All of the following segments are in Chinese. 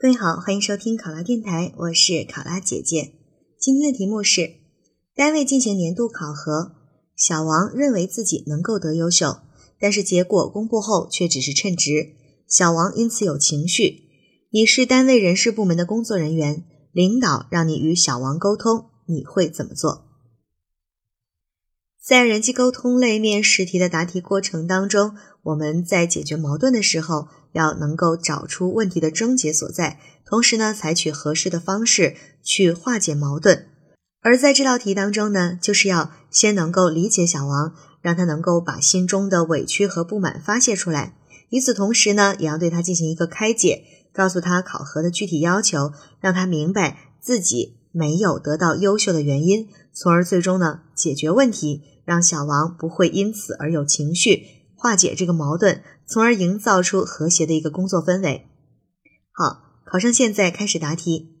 各位好，欢迎收听考拉电台，我是考拉姐姐。今天的题目是：单位进行年度考核，小王认为自己能够得优秀，但是结果公布后却只是称职，小王因此有情绪。你是单位人事部门的工作人员，领导让你与小王沟通，你会怎么做？在人际沟通类面试题的答题过程当中，我们在解决矛盾的时候。要能够找出问题的症结所在，同时呢，采取合适的方式去化解矛盾。而在这道题当中呢，就是要先能够理解小王，让他能够把心中的委屈和不满发泄出来。与此同时呢，也要对他进行一个开解，告诉他考核的具体要求，让他明白自己没有得到优秀的原因，从而最终呢解决问题，让小王不会因此而有情绪，化解这个矛盾。从而营造出和谐的一个工作氛围。好，考生现在开始答题。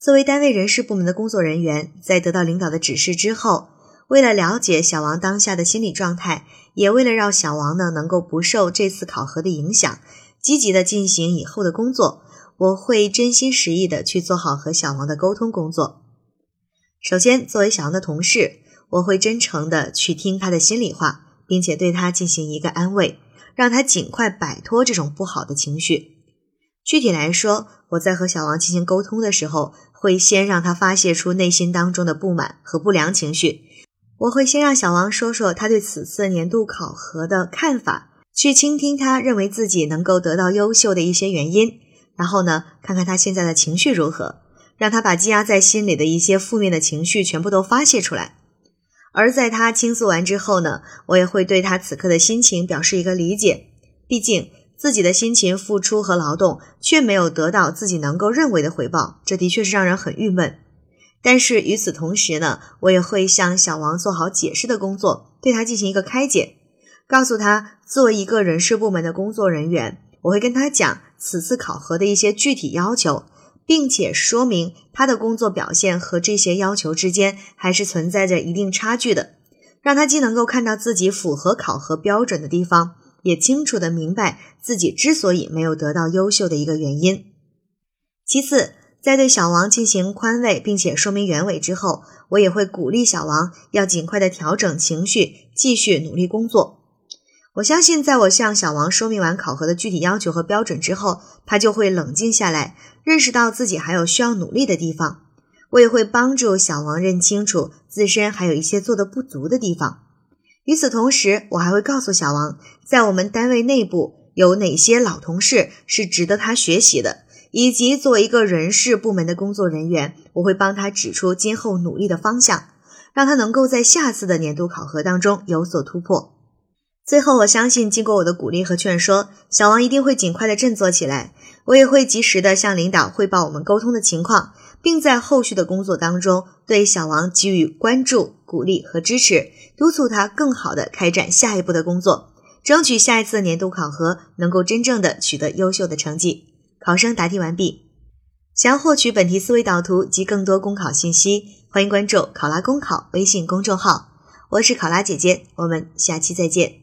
作为单位人事部门的工作人员，在得到领导的指示之后，为了了解小王当下的心理状态，也为了让小王呢能够不受这次考核的影响，积极的进行以后的工作，我会真心实意的去做好和小王的沟通工作。首先，作为小王的同事，我会真诚的去听他的心里话，并且对他进行一个安慰。让他尽快摆脱这种不好的情绪。具体来说，我在和小王进行沟通的时候，会先让他发泄出内心当中的不满和不良情绪。我会先让小王说说他对此次年度考核的看法，去倾听他认为自己能够得到优秀的一些原因。然后呢，看看他现在的情绪如何，让他把积压在心里的一些负面的情绪全部都发泄出来。而在他倾诉完之后呢，我也会对他此刻的心情表示一个理解。毕竟自己的辛勤付出和劳动却没有得到自己能够认为的回报，这的确是让人很郁闷。但是与此同时呢，我也会向小王做好解释的工作，对他进行一个开解，告诉他作为一个人事部门的工作人员，我会跟他讲此次考核的一些具体要求。并且说明他的工作表现和这些要求之间还是存在着一定差距的，让他既能够看到自己符合考核标准的地方，也清楚的明白自己之所以没有得到优秀的一个原因。其次，在对小王进行宽慰并且说明原委之后，我也会鼓励小王要尽快的调整情绪，继续努力工作。我相信，在我向小王说明完考核的具体要求和标准之后，他就会冷静下来，认识到自己还有需要努力的地方。我也会帮助小王认清楚自身还有一些做的不足的地方。与此同时，我还会告诉小王，在我们单位内部有哪些老同事是值得他学习的，以及作为一个人事部门的工作人员，我会帮他指出今后努力的方向，让他能够在下次的年度考核当中有所突破。最后，我相信经过我的鼓励和劝说，小王一定会尽快的振作起来。我也会及时的向领导汇报我们沟通的情况，并在后续的工作当中对小王给予关注、鼓励和支持，督促他更好的开展下一步的工作，争取下一次年度考核能够真正的取得优秀的成绩。考生答题完毕。想要获取本题思维导图及更多公考信息，欢迎关注“考拉公考”微信公众号。我是考拉姐姐，我们下期再见。